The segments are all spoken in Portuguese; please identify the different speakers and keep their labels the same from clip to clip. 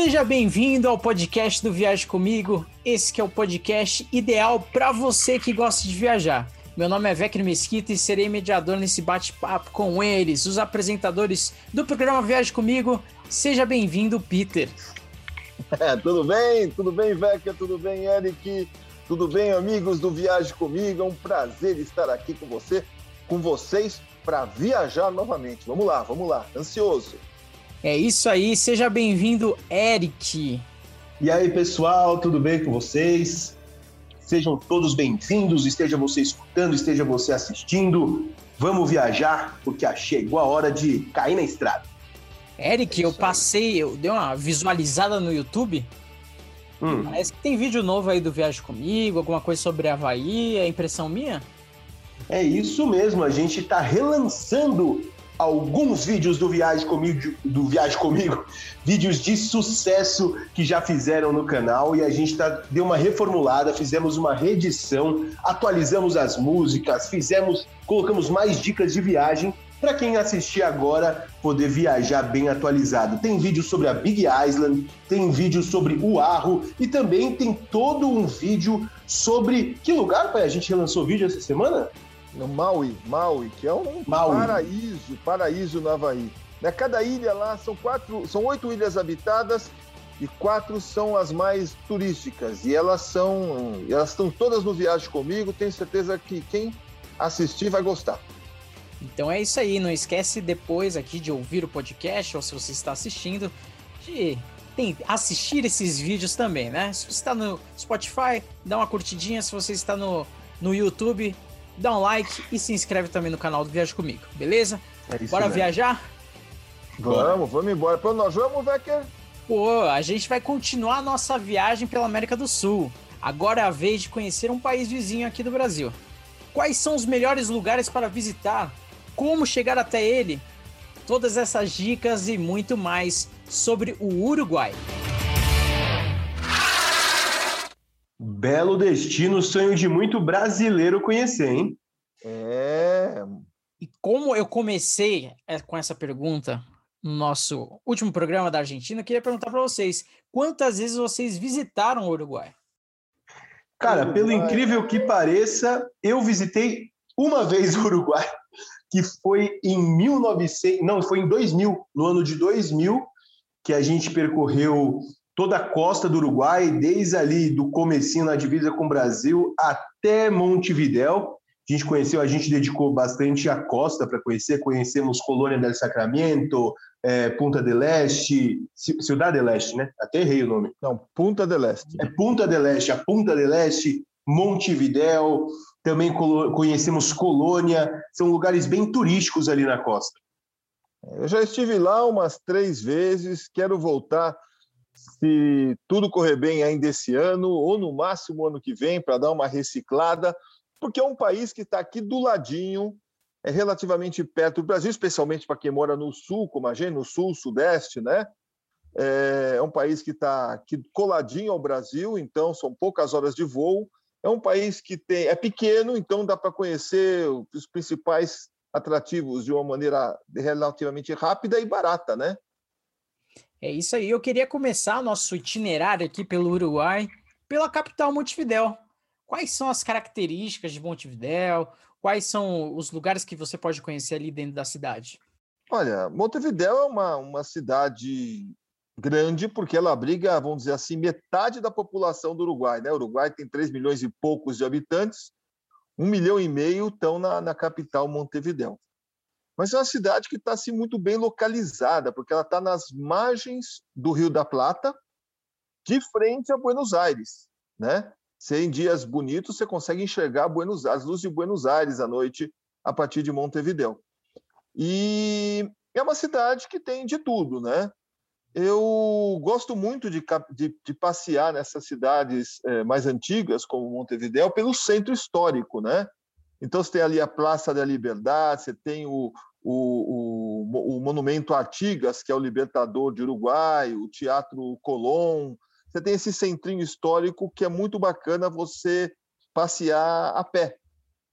Speaker 1: Seja bem-vindo ao podcast do Viaje Comigo. Esse que é o podcast ideal para você que gosta de viajar. Meu nome é Vecno Mesquita e serei mediador nesse bate-papo com eles, os apresentadores do programa Viaje Comigo. Seja bem-vindo, Peter.
Speaker 2: É, tudo bem? Tudo bem, Vecna? Tudo bem, Eric? Tudo bem, amigos do Viaje Comigo? É um prazer estar aqui com você, com vocês, para viajar novamente. Vamos lá, vamos lá. Ansioso.
Speaker 1: É isso aí, seja bem-vindo, Eric.
Speaker 3: E aí, pessoal, tudo bem com vocês? Sejam todos bem-vindos, esteja você escutando, esteja você assistindo. Vamos viajar, porque chegou a hora de cair na estrada.
Speaker 1: Eric, é eu passei, eu dei uma visualizada no YouTube. Hum. Parece que tem vídeo novo aí do Viagem Comigo, alguma coisa sobre Havaí, é impressão minha?
Speaker 3: É isso mesmo, a gente está relançando alguns vídeos do Viagem Comigo, do Viagem Comigo, vídeos de sucesso que já fizeram no canal e a gente tá, deu uma reformulada, fizemos uma reedição, atualizamos as músicas, fizemos, colocamos mais dicas de viagem para quem assistir agora poder viajar bem atualizado. Tem vídeo sobre a Big Island, tem vídeo sobre o Arro e também tem todo um vídeo sobre que lugar, pai? A gente relançou vídeo essa semana?
Speaker 2: No Maui, Maui, que é um Maui. paraíso, paraíso no Havaí. Né? Cada ilha lá são quatro, são oito ilhas habitadas e quatro são as mais turísticas. E elas são, elas estão todas no Viagem Comigo. Tenho certeza que quem assistir vai gostar.
Speaker 1: Então é isso aí. Não esquece depois aqui de ouvir o podcast ou se você está assistindo de tem, assistir esses vídeos também, né? Se você está no Spotify, dá uma curtidinha. Se você está no, no YouTube, dá um like e se inscreve também no canal do Viaja Comigo, beleza? É Bora mesmo. viajar?
Speaker 2: Vamos, vamos embora. Pra nós vamos, Vecker?
Speaker 1: Pô, a gente vai continuar a nossa viagem pela América do Sul. Agora é a vez de conhecer um país vizinho aqui do Brasil. Quais são os melhores lugares para visitar? Como chegar até ele? Todas essas dicas e muito mais sobre o Uruguai.
Speaker 3: Belo destino, sonho de muito brasileiro conhecer, hein?
Speaker 2: É.
Speaker 1: E como eu comecei é, com essa pergunta no nosso último programa da Argentina, eu queria perguntar para vocês: quantas vezes vocês visitaram o Uruguai?
Speaker 3: Cara, Uruguai. pelo incrível que pareça, eu visitei uma vez o Uruguai, que foi em 1900, não, foi em 2000, no ano de 2000, que a gente percorreu toda a costa do Uruguai, desde ali do comecinho na divisa com o Brasil até Montevidéu. A gente conheceu, a gente dedicou bastante a costa para conhecer. Conhecemos Colônia del Sacramento, é, Punta del Este, Ciudad del Este, né? Até errei o nome.
Speaker 2: Não, Punta del Este.
Speaker 3: É Punta del Este, a Punta del Este, Montevidéu. Também conhecemos Colônia. São lugares bem turísticos ali na costa.
Speaker 2: Eu já estive lá umas três vezes, quero voltar se tudo correr bem ainda esse ano, ou no máximo ano que vem, para dar uma reciclada, porque é um país que está aqui do ladinho, é relativamente perto do Brasil, especialmente para quem mora no sul, como a gente, no sul, sudeste, né? É, é um país que está aqui coladinho ao Brasil, então são poucas horas de voo. É um país que tem, é pequeno, então dá para conhecer os principais atrativos de uma maneira relativamente rápida e barata, né?
Speaker 1: É isso aí. Eu queria começar nosso itinerário aqui pelo Uruguai, pela capital Montevidéu. Quais são as características de Montevidéu? Quais são os lugares que você pode conhecer ali dentro da cidade?
Speaker 2: Olha, Montevidéu é uma, uma cidade grande porque ela abriga, vamos dizer assim, metade da população do Uruguai. Né? O Uruguai tem 3 milhões e poucos de habitantes, um milhão e meio estão na, na capital Montevidéu. Mas é uma cidade que está assim, muito bem localizada, porque ela está nas margens do Rio da Plata, de frente a Buenos Aires. Né? Se em dias bonitos você consegue enxergar Buenos, as luzes de Buenos Aires à noite a partir de Montevideo. E é uma cidade que tem de tudo, né? Eu gosto muito de, de, de passear nessas cidades é, mais antigas, como Montevideo, pelo centro histórico, né? Então, você tem ali a Praça da Liberdade, você tem o, o, o, o Monumento Artigas, que é o Libertador de Uruguai, o Teatro Colón. Você tem esse centrinho histórico que é muito bacana você passear a pé,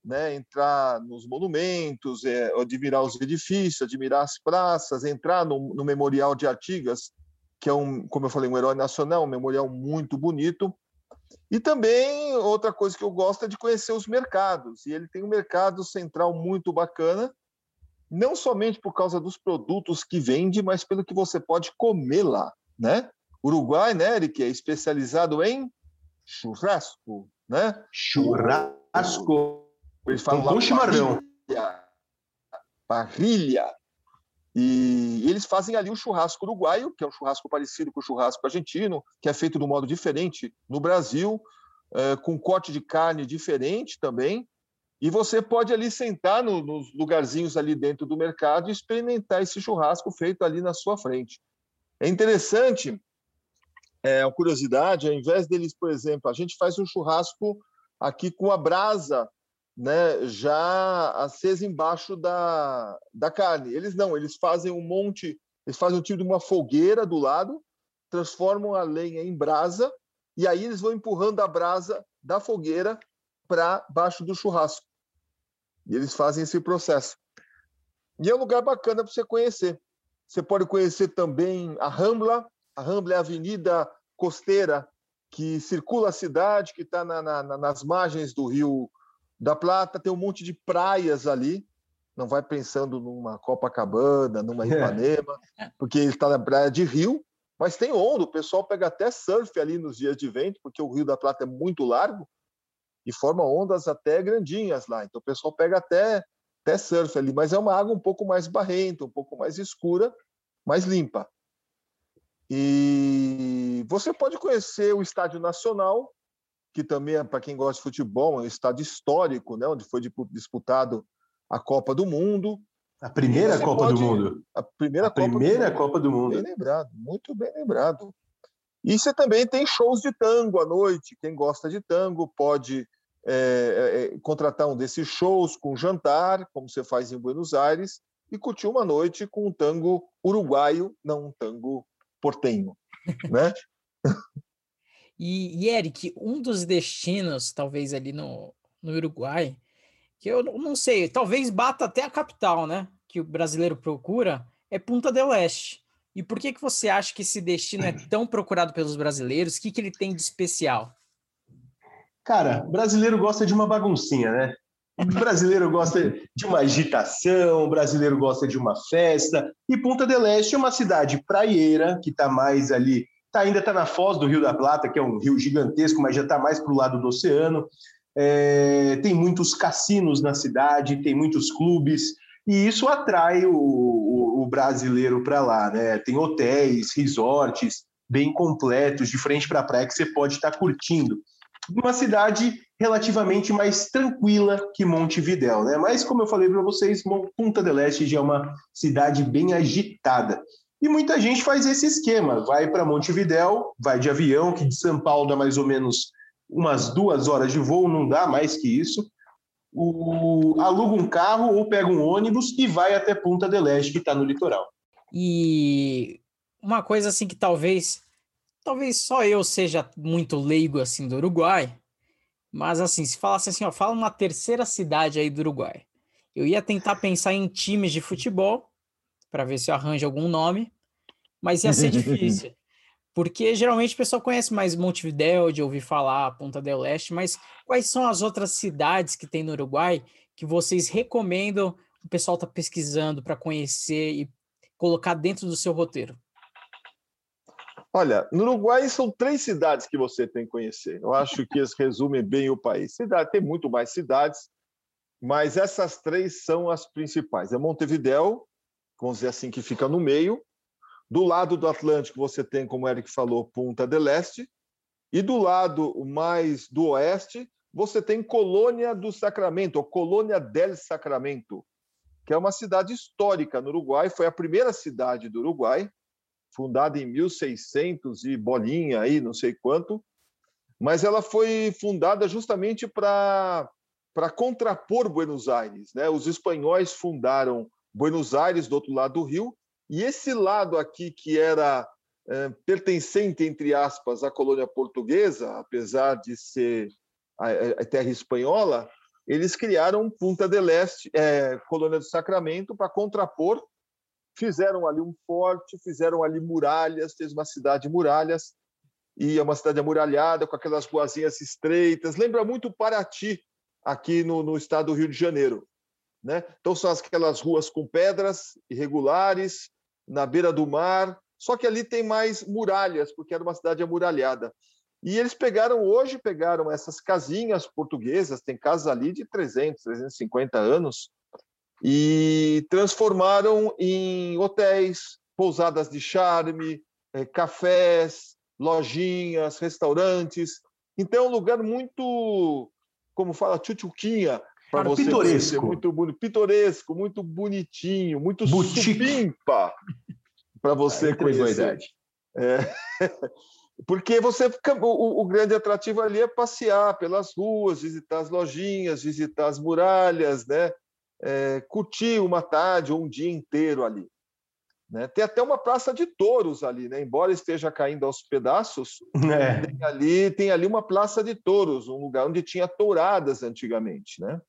Speaker 2: né? entrar nos monumentos, é, admirar os edifícios, admirar as praças, entrar no, no Memorial de Artigas, que é um, como eu falei, um herói nacional, um memorial muito bonito. E também outra coisa que eu gosto é de conhecer os mercados. E ele tem um mercado central muito bacana, não somente por causa dos produtos que vende, mas pelo que você pode comer lá, né? Uruguai, né, Eric, é especializado em churrasco, né?
Speaker 3: Churrasco.
Speaker 2: Eles falam com chimarrão. Parrilha. E eles fazem ali o churrasco uruguaio, que é um churrasco parecido com o churrasco argentino, que é feito de um modo diferente no Brasil, é, com corte de carne diferente também. E você pode ali sentar no, nos lugarzinhos ali dentro do mercado e experimentar esse churrasco feito ali na sua frente. É interessante, é uma curiosidade, ao invés deles, por exemplo, a gente faz um churrasco aqui com a brasa né, já acesa embaixo da, da carne. Eles não, eles fazem um monte, eles fazem um tipo de uma fogueira do lado, transformam a lenha em brasa e aí eles vão empurrando a brasa da fogueira para baixo do churrasco. E eles fazem esse processo. E é um lugar bacana para você conhecer. Você pode conhecer também a Rambla. A Rambla é a avenida costeira que circula a cidade, que está na, na, nas margens do rio da Plata tem um monte de praias ali. Não vai pensando numa Copacabana, numa é. Ipanema, é. porque está na praia de rio, mas tem onda. O pessoal pega até surf ali nos dias de vento, porque o Rio da Plata é muito largo e forma ondas até grandinhas lá. Então o pessoal pega até, até surf ali, mas é uma água um pouco mais barrenta, um pouco mais escura, mais limpa. E você pode conhecer o Estádio Nacional, que também é para quem gosta de futebol, é um estádio histórico, né, onde foi disputado a Copa do Mundo.
Speaker 3: A primeira Copa pode... do Mundo.
Speaker 2: A primeira,
Speaker 3: a
Speaker 2: Copa,
Speaker 3: primeira
Speaker 2: do
Speaker 3: Copa do Mundo.
Speaker 2: Bem lembrado, muito bem lembrado. E você também tem shows de tango à noite. Quem gosta de tango pode é, é, contratar um desses shows com jantar, como você faz em Buenos Aires, e curtir uma noite com um tango uruguaio, não um tango portenho, né?
Speaker 1: E, e, Eric, um dos destinos, talvez ali no, no Uruguai, que eu não sei, talvez bata até a capital, né? Que o brasileiro procura, é Punta del Este. E por que, que você acha que esse destino é tão procurado pelos brasileiros? O que, que ele tem de especial?
Speaker 3: Cara, brasileiro gosta de uma baguncinha, né? O brasileiro gosta de uma agitação, o brasileiro gosta de uma festa. E Punta del Este é uma cidade praieira, que está mais ali tá, ainda está na foz do Rio da Plata, que é um rio gigantesco, mas já está mais para o lado do oceano. É, tem muitos cassinos na cidade, tem muitos clubes, e isso atrai o, o, o brasileiro para lá. Né? Tem hotéis, resorts bem completos, de frente para a praia, que você pode estar tá curtindo. Uma cidade relativamente mais tranquila que Montevidéu, né? Mas, como eu falei para vocês, Punta del Este já é uma cidade bem agitada. E muita gente faz esse esquema, vai para Montevidéu, vai de avião, que de São Paulo dá mais ou menos umas duas horas de voo, não dá mais que isso. O, aluga um carro ou pega um ônibus e vai até Punta del Este, que está no litoral.
Speaker 1: E uma coisa assim que talvez, talvez só eu seja muito leigo assim do Uruguai, mas assim, se falasse assim, ó, fala uma terceira cidade aí do Uruguai. Eu ia tentar pensar em times de futebol, para ver se eu arranjo algum nome, mas ia ser difícil. Porque geralmente o pessoal conhece mais Montevideo, de ouvir falar, Ponta del Este, mas quais são as outras cidades que tem no Uruguai que vocês recomendam o pessoal tá pesquisando para conhecer e colocar dentro do seu roteiro?
Speaker 2: Olha, no Uruguai são três cidades que você tem que conhecer. Eu acho que eles resumem bem o país. Cidade, tem muito mais cidades, mas essas três são as principais. É Montevideo, vamos dizer assim, que fica no meio. Do lado do Atlântico, você tem, como o Eric falou, Punta del Este. E do lado mais do oeste, você tem Colônia do Sacramento, ou Colônia del Sacramento, que é uma cidade histórica no Uruguai, foi a primeira cidade do Uruguai, fundada em 1600 e bolinha aí, não sei quanto, mas ela foi fundada justamente para contrapor Buenos Aires, né? Os espanhóis fundaram Buenos Aires, do outro lado do rio, e esse lado aqui, que era é, pertencente, entre aspas, à colônia portuguesa, apesar de ser a, a terra espanhola, eles criaram Punta del Este, é, colônia do Sacramento, para contrapor fizeram ali um forte, fizeram ali muralhas, fez uma cidade de muralhas, e é uma cidade amuralhada, com aquelas ruazinhas estreitas. Lembra muito Paraty, aqui no, no estado do Rio de Janeiro. Né? Então, são aquelas ruas com pedras irregulares, na beira do mar, só que ali tem mais muralhas, porque era uma cidade amuralhada. E eles pegaram, hoje, pegaram essas casinhas portuguesas, tem casas ali de 300, 350 anos, e transformaram em hotéis, pousadas de charme, eh, cafés, lojinhas, restaurantes. Então, é um lugar muito, como fala, tchutchuquinha, para você
Speaker 3: pitoresco.
Speaker 2: muito bonito, pitoresco, muito bonitinho, muito supimpa para você
Speaker 3: Aí entregou a
Speaker 2: conhecer.
Speaker 3: idade.
Speaker 2: É. Porque você fica, o, o grande atrativo ali é passear pelas ruas, visitar as lojinhas, visitar as muralhas, né? É, curtir uma tarde ou um dia inteiro ali. Né? Tem até uma praça de touros ali, né? embora esteja caindo aos pedaços,
Speaker 3: É.
Speaker 2: tem ali, tem ali uma praça de touros, um lugar onde tinha touradas antigamente. Né?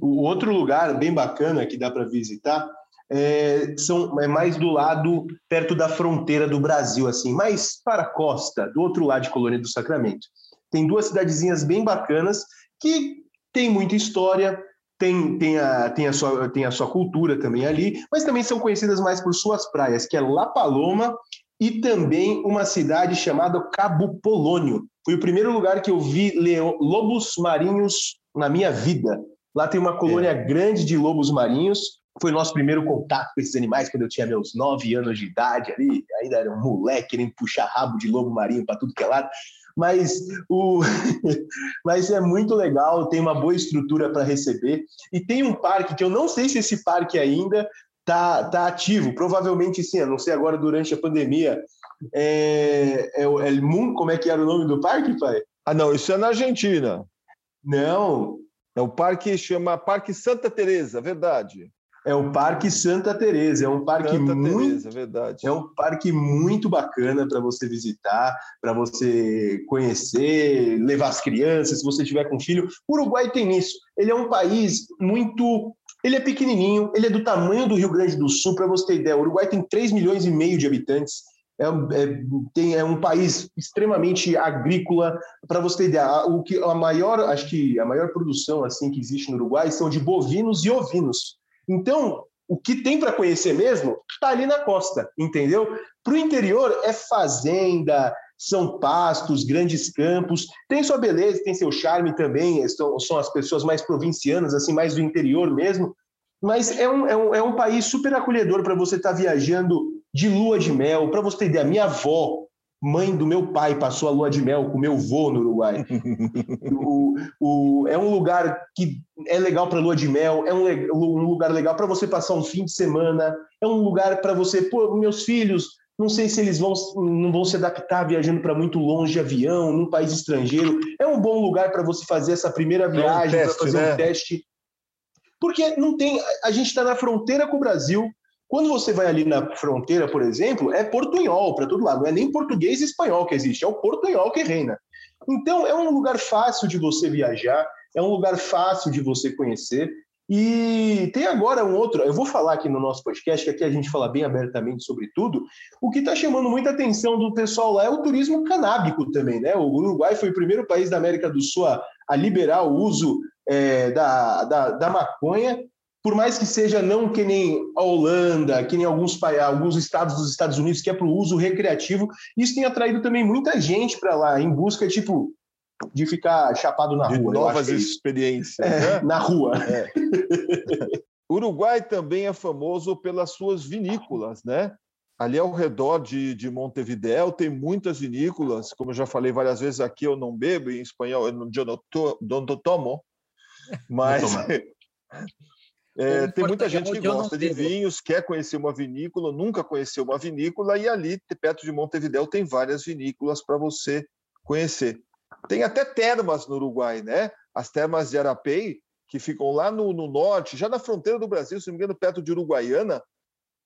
Speaker 3: O outro lugar bem bacana que dá para visitar é, são, é mais do lado, perto da fronteira do Brasil, assim, mais para a costa, do outro lado de Colônia do Sacramento. Tem duas cidadezinhas bem bacanas que tem muita história, tem, tem, a, tem, a sua, tem a sua cultura também ali, mas também são conhecidas mais por suas praias, que é La Paloma e também uma cidade chamada Cabo Polônio. Foi o primeiro lugar que eu vi lobos marinhos na minha vida. Lá tem uma colônia grande de lobos marinhos. Foi nosso primeiro contato com esses animais quando eu tinha meus nove anos de idade ali. Ainda era um moleque querendo puxar rabo de lobo marinho para tudo que é lado. Mas, o... Mas é muito legal, tem uma boa estrutura para receber. E tem um parque que eu não sei se esse parque ainda tá, tá ativo. Provavelmente sim, eu não sei agora durante a pandemia. É, é o El Moon, como é que era o nome do parque, pai?
Speaker 2: Ah, não, isso é na Argentina.
Speaker 3: Não,
Speaker 2: É o parque chama Parque Santa Teresa, verdade.
Speaker 3: É o Parque Santa Teresa, é um parque
Speaker 2: Santa
Speaker 3: muito
Speaker 2: Teresa,
Speaker 3: é um parque muito bacana para você visitar, para você conhecer, levar as crianças, se você tiver com filho. O Uruguai tem isso. Ele é um país muito ele é pequenininho, ele é do tamanho do Rio Grande do Sul, para você ter ideia. O Uruguai tem 3 milhões e meio de habitantes. É, é, tem, é um país extremamente agrícola. Para você ter o que a maior, acho que a maior produção assim que existe no Uruguai são de bovinos e ovinos. Então, o que tem para conhecer mesmo está ali na costa, entendeu? Para o interior é fazenda, são pastos, grandes campos, tem sua beleza, tem seu charme também, são, são as pessoas mais provincianas, assim, mais do interior mesmo, mas é um, é um, é um país super acolhedor para você estar viajando de lua de mel. Para você ter ideia, minha avó, mãe do meu pai, passou a lua de mel com meu vô no Uruguai. o, o, é um lugar que é legal para lua de mel, é um, um lugar legal para você passar um fim de semana, é um lugar para você, pô, meus filhos, não sei se eles vão, não vão se adaptar viajando para muito longe de avião, num país estrangeiro. É um bom lugar para você fazer essa primeira viagem, para
Speaker 2: teste,
Speaker 3: fazer
Speaker 2: né?
Speaker 3: um teste. Porque não tem. A gente está na fronteira com o Brasil. Quando você vai ali na fronteira, por exemplo, é portunhol para todo lado. Não é nem português e espanhol que existe, é o portunhol que reina. Então, é um lugar fácil de você viajar, é um lugar fácil de você conhecer. E tem agora um outro, eu vou falar aqui no nosso podcast, que aqui a gente fala bem abertamente sobre tudo. O que está chamando muita atenção do pessoal lá é o turismo canábico também, né? O Uruguai foi o primeiro país da América do Sul a, liberar o uso é, da, da, da maconha, por mais que seja não que nem a Holanda, que nem alguns, alguns estados dos Estados Unidos, que é para o uso recreativo, isso tem atraído também muita gente para lá, em busca, tipo, de ficar chapado na
Speaker 2: de
Speaker 3: rua.
Speaker 2: novas
Speaker 3: é
Speaker 2: experiências.
Speaker 3: É,
Speaker 2: né?
Speaker 3: na rua.
Speaker 2: O Uruguai também é famoso pelas suas vinícolas, né? Ali ao redor de, de Montevidéu tem muitas vinícolas, como eu já falei várias vezes aqui, eu não bebo, em espanhol eu não, eu não, to, não tomo, mas. é,
Speaker 1: Em
Speaker 2: tem muita gente que gosta de vinhos, quer conhecer uma vinícola, nunca conheceu uma vinícola, e ali, perto de Montevidéu, tem várias vinícolas para você conhecer. Tem até termas no Uruguai, né? As termas de Arapei, que ficam lá no, no norte, já na fronteira do Brasil, se não me engano, perto de Uruguaiana,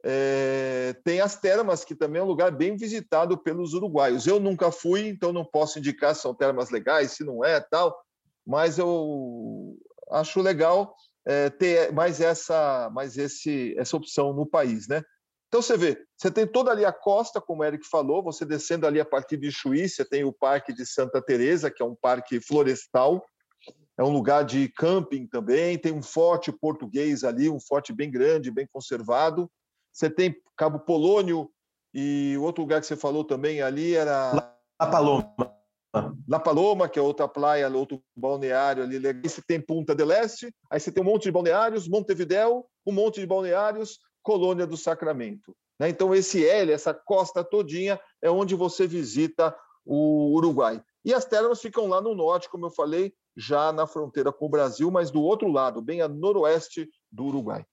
Speaker 2: é, tem as termas, que também é um lugar bem visitado pelos uruguaios. Eu nunca fui, então não posso indicar se são termas legais, se não é tal, mas eu acho legal é, ter mais essa, mais esse, essa opção no país, né? Então você vê, você tem toda ali a costa, como o Eric falou, você descendo ali a partir de Chuí, você tem o Parque de Santa Teresa, que é um parque florestal, é um lugar de camping também, tem um forte português ali, um forte bem grande, bem conservado. Você tem Cabo Polônio e outro lugar que você falou também ali era
Speaker 3: La Paloma.
Speaker 2: La Paloma, que é outra praia, outro balneário ali. Aí você tem Punta del Este, aí você tem um monte de balneários, Montevidéu, um monte de balneários, Colônia do Sacramento. Né? Então, esse L, essa costa todinha, é onde você visita o Uruguai. E as termas ficam lá no norte, como eu falei, já na fronteira com o Brasil, mas do outro lado, bem a noroeste do Uruguai.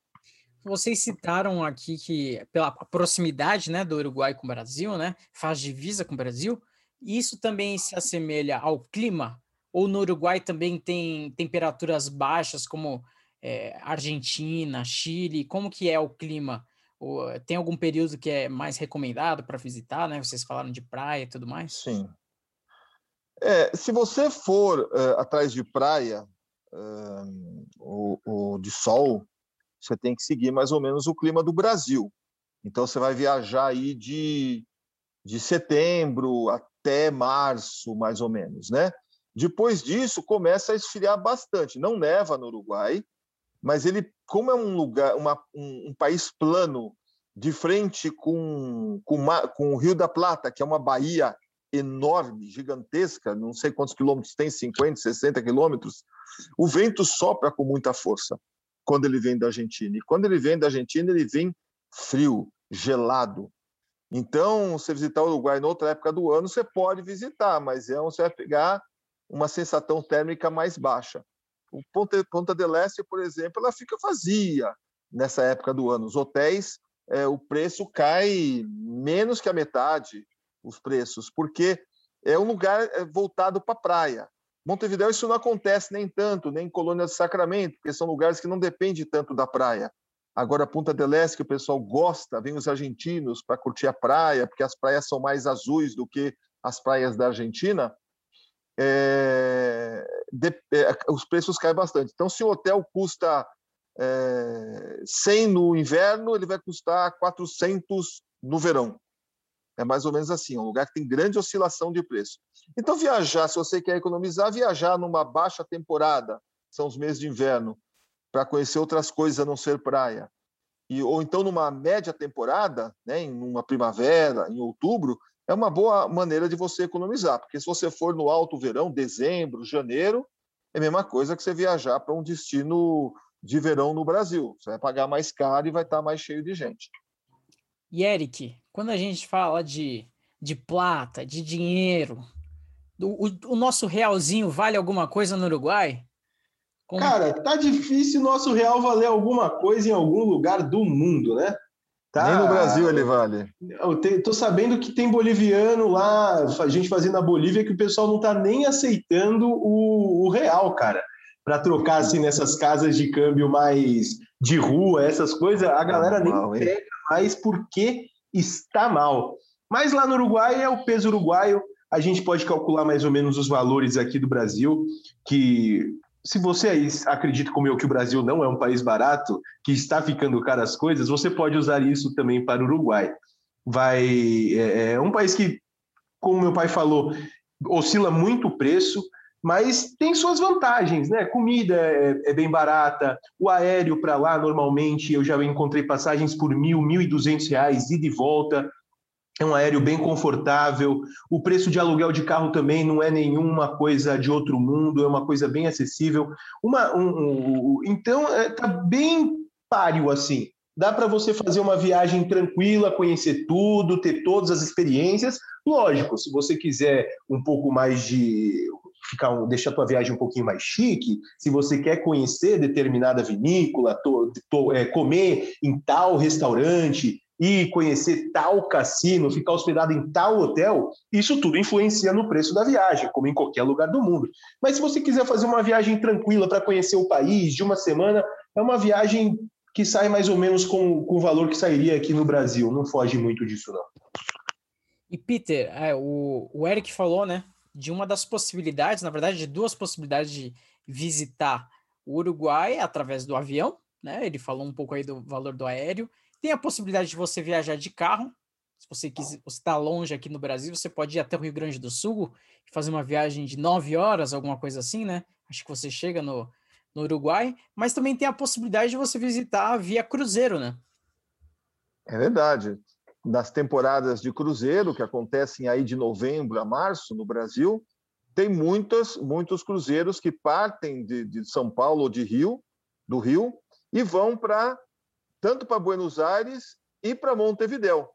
Speaker 1: Vocês citaram aqui que pela proximidade né, do Uruguai com o Brasil, né, faz divisa com o Brasil, isso também se assemelha ao clima? Ou no Uruguai também tem temperaturas baixas, como é, Argentina, Chile, como que é o clima? tem algum período que é mais recomendado para visitar, né? Vocês falaram de praia e tudo mais?
Speaker 2: Sim. É, se você for uh, atrás de praia uh, ou, ou, de sol, você tem que seguir mais ou menos o clima do Brasil. Então você vai viajar aí de, de setembro até março, mais ou menos, né? Depois disso começa a esfriar bastante. Não neva no Uruguai, mas ele, como é um lugar, uma, um, um país plano, de frente com, com, com o Rio da Plata, que é uma baía enorme, gigantesca, não sei quantos quilômetros tem, 50, 60 quilômetros, o vento sopra com muita força quando ele vem da Argentina. E quando ele vem da Argentina, ele vem frio, gelado. Então, você visitar o Uruguai noutra época do ano, você pode visitar, mas é você vai pegar uma sensação térmica mais baixa. O Ponta, Ponta del Este, por exemplo, ela fica vazia nessa época do ano. Os hotéis, é, o preço cai menos que a metade, os preços, porque é um lugar é, voltado para a praia. Montevideo isso não acontece nem tanto, nem em Colônia do Sacramento, porque são lugares que não dependem tanto da praia. Agora, Punta del Este, que o pessoal gosta, vem os argentinos para curtir a praia, porque as praias são mais azuis do que as praias da Argentina é, de, é, os preços caem bastante. Então, se o hotel custa é, 100 no inverno, ele vai custar 400 no verão. É mais ou menos assim, é um lugar que tem grande oscilação de preço. Então, viajar, se você quer economizar, viajar numa baixa temporada, são os meses de inverno, para conhecer outras coisas a não ser praia. E, ou então numa média temporada, né, em uma primavera, em outubro, é uma boa maneira de você economizar, porque se você for no alto verão, dezembro, janeiro, é a mesma coisa que você viajar para um destino de verão no Brasil. Você vai pagar mais caro e vai estar mais cheio de gente.
Speaker 1: E Eric, quando a gente fala de, de plata, de dinheiro, o, o, nosso realzinho vale alguma coisa no Uruguai?
Speaker 3: Como... Cara, tá difícil o nosso real valer alguma coisa em algum lugar do mundo, né?
Speaker 2: Tá. Nem no Brasil ele vale.
Speaker 3: Eu te, tô sabendo que tem boliviano lá, a gente fazendo na Bolívia, que o pessoal não tá nem aceitando o, o real, cara. Para trocar assim nessas casas de câmbio mais de rua, essas coisas, a galera nem mal, pega mais porque está mal. Mas lá no Uruguai é o peso uruguaio, a gente pode calcular mais ou menos os valores aqui do Brasil, que se você acredita como eu que o Brasil não é um país barato, que está ficando caro as coisas, você pode usar isso também para o Uruguai. Vai é, é um país que, como meu pai falou, oscila muito o preço, mas tem suas vantagens, né? Comida é, é bem barata, o aéreo para lá normalmente eu já encontrei passagens por mil, mil e duzentos reais ida e volta é um aéreo bem confortável. O preço de aluguel de carro também não é nenhuma coisa de outro mundo, é uma coisa bem acessível. Uma, um, um, então, está é, tá bem páreo assim. Dá para você fazer uma viagem tranquila, conhecer tudo, ter todas as experiências. Lógico, se você quiser um pouco mais de ficar deixar a tua viagem um pouquinho mais chique, se você quer conhecer determinada vinícola, to, to, é, comer em tal restaurante, ir conhecer tal cassino, ficar hospedado em tal hotel, isso tudo influencia no preço da viagem, como em qualquer lugar do mundo. Mas se você quiser fazer uma viagem tranquila para conhecer o país de uma semana, é uma viagem que sai mais ou menos com, com o valor que sairia aqui no Brasil. Não foge muito disso, não.
Speaker 1: E Peter, é, o, o Eric falou, né, de uma das possibilidades, na verdade, de duas possibilidades de visitar o Uruguai através do avião, né? Ele falou um pouco aí do valor do aéreo. Tem a possibilidade de você viajar de carro. Se você quiser, está longe aqui no Brasil, você pode ir até o Rio Grande do Sul e fazer uma viagem de nove horas, alguma coisa assim, né? Acho que você chega no, no Uruguai, mas também tem a possibilidade de você visitar via cruzeiro, né?
Speaker 2: É verdade. Nas temporadas de cruzeiro, que acontecem aí de novembro a março no Brasil, tem muitas, muitos cruzeiros que partem de, de São Paulo ou de Rio, do Rio, e vão para tanto para Buenos Aires e para Montevidéu.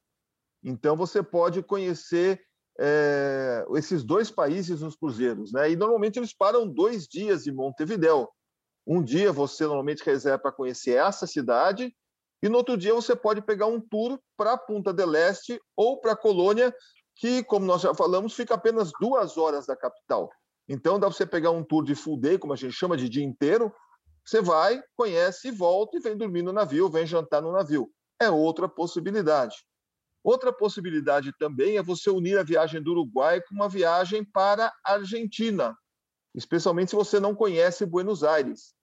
Speaker 2: Então você pode conhecer é, esses dois países nos cruzeiros, né? E normalmente eles param dois dias em Montevidéu. Um dia você normalmente reserva para conhecer essa cidade e no outro dia você pode pegar um tour para Punta del Este ou para Colônia, que, como nós já falamos, fica apenas duas horas da capital. Então, dá para você pegar um tour de full day, como a gente chama de dia inteiro. Você vai, conhece, volta e vem dormir no navio, vem jantar no navio. É outra possibilidade. Outra possibilidade também é você unir a viagem do Uruguai com uma viagem para a Argentina, especialmente se você não conhece Buenos Aires.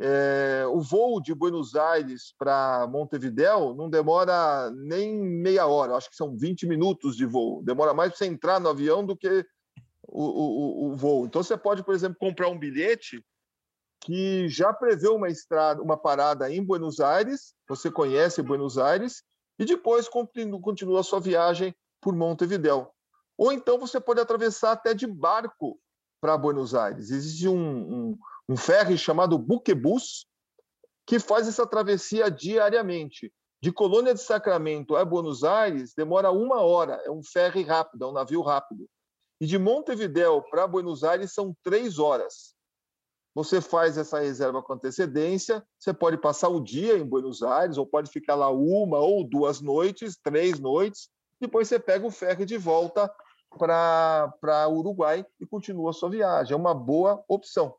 Speaker 2: É, o voo de Buenos Aires para Montevidéu não demora nem meia hora, acho que são 20 minutos de voo. Demora mais para você entrar no avião do que o, o, o, voo. Então você pode, por exemplo, comprar um bilhete que já prevê uma estrada, uma parada em Buenos Aires, você conhece Buenos Aires, e depois continua, a sua viagem por Montevidéu. Ou então você pode atravessar até de barco para Buenos Aires. Existe um, um um ferry chamado Buquebus, que faz essa travessia diariamente. De Colônia de Sacramento a Buenos Aires demora uma hora, é um ferry rápido, é um navio rápido. E de Montevidéu para Buenos Aires são três horas. Você faz essa reserva com antecedência, você pode passar o dia em Buenos Aires, ou pode ficar lá uma ou duas noites, três noites, depois você pega o ferry de volta para Uruguai e continua a sua viagem. É uma boa opção.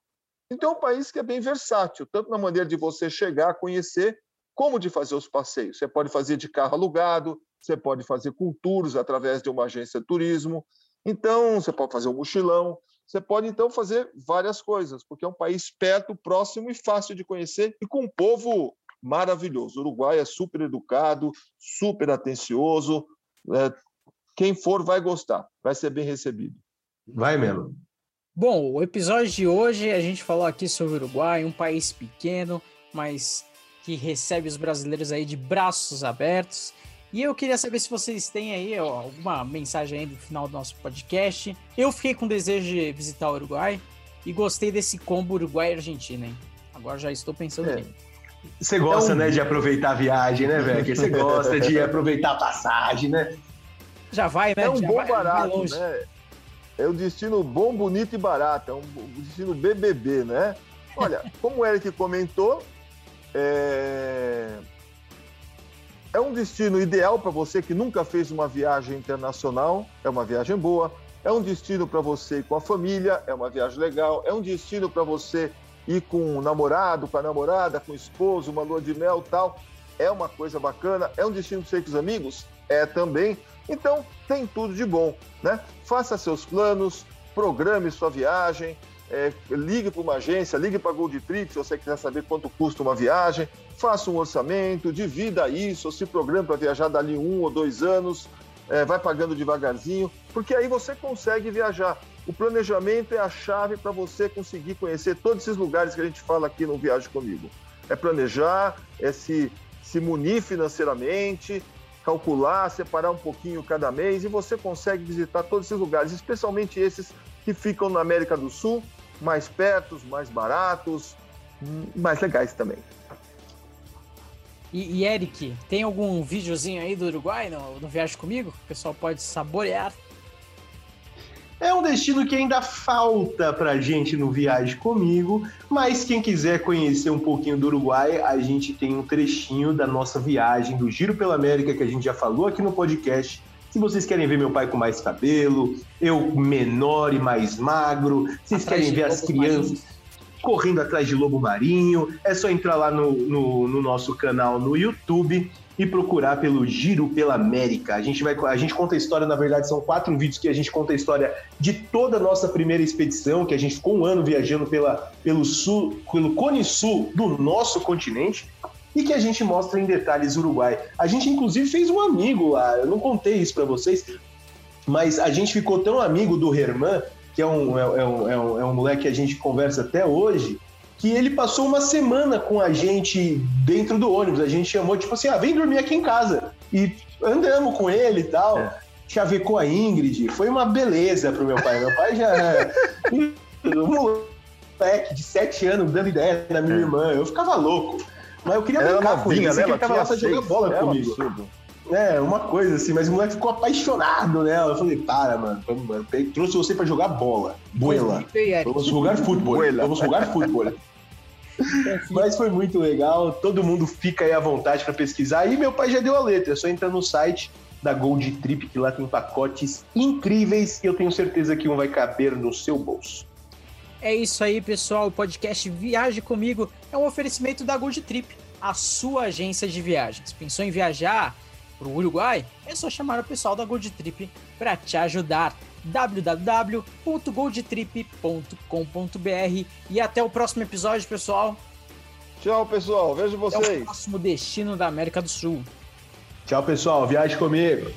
Speaker 2: Então, é um país que é bem versátil, tanto na maneira de você chegar, conhecer, como de fazer os passeios. Você pode fazer de carro alugado, você pode fazer com tours através de uma agência de turismo. Então, você pode fazer um mochilão. Você pode, então, fazer várias coisas, porque é um país perto, próximo e fácil de conhecer e com um povo maravilhoso. O Uruguai é super educado, super atencioso. É, quem for vai gostar, vai ser bem recebido.
Speaker 3: Vai, Melo.
Speaker 1: Bom, o episódio de hoje a gente falou aqui sobre o Uruguai, um país pequeno, mas que recebe os brasileiros aí de braços abertos. E eu queria saber se vocês têm aí ó, alguma mensagem aí do final do nosso podcast. Eu fiquei com desejo de visitar o Uruguai e gostei desse combo Uruguai e Argentina, hein? Agora já estou pensando é.
Speaker 3: Você gosta, um... né, de aproveitar a viagem, né, velho? Você gosta de aproveitar a passagem, né?
Speaker 1: Já vai, né?
Speaker 2: É um
Speaker 1: já
Speaker 2: bom
Speaker 1: vai,
Speaker 2: barato, né? é um destino bom, bonito e barato, é um destino BBB, né? Olha, como o Eric comentou, é, é um destino ideal para você que nunca fez uma viagem internacional, é uma viagem boa. É um destino para você ir com a família, é uma viagem legal. É um destino para você ir com o namorado, com a namorada, com o esposo, uma lua de mel tal. É uma coisa bacana. É um destino para você ir com os amigos? É também. Então, tem tudo de bom, né? Faça seus planos, programe sua viagem, é, ligue para uma agência, ligue para a Gold Trip se você quiser saber quanto custa uma viagem, faça um orçamento, divida isso, se programe para viajar dali um ou dois anos, é, vai pagando devagarzinho, porque aí você consegue viajar. O planejamento é a chave para você conseguir conhecer todos esses lugares que a gente fala aqui no Viagem Comigo. É planejar, é se, se munir financeiramente, calcular, separar um pouquinho cada mês e você consegue visitar todos esses lugares, especialmente esses que ficam na América do Sul, mais perto, mais baratos, mais legais também.
Speaker 1: E, e, Eric, tem algum videozinho aí do Uruguai no, no Viagem Comigo? O pessoal pode saborear
Speaker 3: é um destino que ainda falta pra gente no Viagem Comigo, mas quem quiser conhecer um pouquinho do Uruguai, a gente tem um trechinho da nossa viagem do Giro pela América que a gente já falou aqui no podcast. Se vocês querem ver meu pai com mais cabelo, eu menor e mais magro, vocês querem ver as crianças. correndo atrás de lobo marinho. É só entrar lá no, no, no nosso canal no YouTube e procurar pelo Giro pela América. A gente vai, a gente conta a história, na verdade, são quatro vídeos que a gente conta a história de toda a nossa primeira expedição, que a gente ficou um ano viajando pela, pelo sul, pelo cone sul do nosso continente e que a gente mostra em detalhes Uruguai. A gente inclusive fez um amigo lá, eu não contei isso para vocês, mas a gente ficou tão amigo do Herman, que é um, é, é, um, é, um, é um moleque que a gente conversa até hoje, que ele passou uma semana com a gente dentro do ônibus. A gente chamou, tipo assim, ah, vem dormir aqui em casa. E andamos com ele e tal. É. Chavecou a Ingrid. Foi uma beleza pro meu pai. Meu pai já. um moleque de sete anos dando ideia na minha é. irmã. Eu ficava louco. Mas eu queria
Speaker 2: brincar novinha, com ele. Né? Ele tava lá
Speaker 3: pra jogar bola é comigo. É, uma coisa assim, mas o moleque ficou apaixonado nela. Eu falei, para, mano, vamos, mano. Trouxe você pra jogar bola. Boela. Vamos jogar futebol. Vamos jogar futebol. Mas foi muito legal, todo mundo fica aí à vontade para pesquisar. E meu pai já deu a letra, é só entrar no site da Gold Trip, que lá tem pacotes incríveis e eu tenho certeza que um vai caber no seu bolso.
Speaker 1: É isso aí, pessoal. O podcast Viaje Comigo é um oferecimento da Gold Trip, a sua agência de viagens. Pensou em viajar para o Uruguai? É só chamar o pessoal da Gold Trip para te ajudar www.goldtrip.com.br e até o próximo episódio, pessoal.
Speaker 2: Tchau, pessoal. Vejo vocês. Até
Speaker 1: o próximo destino da América do Sul.
Speaker 3: Tchau, pessoal. Viaje comigo.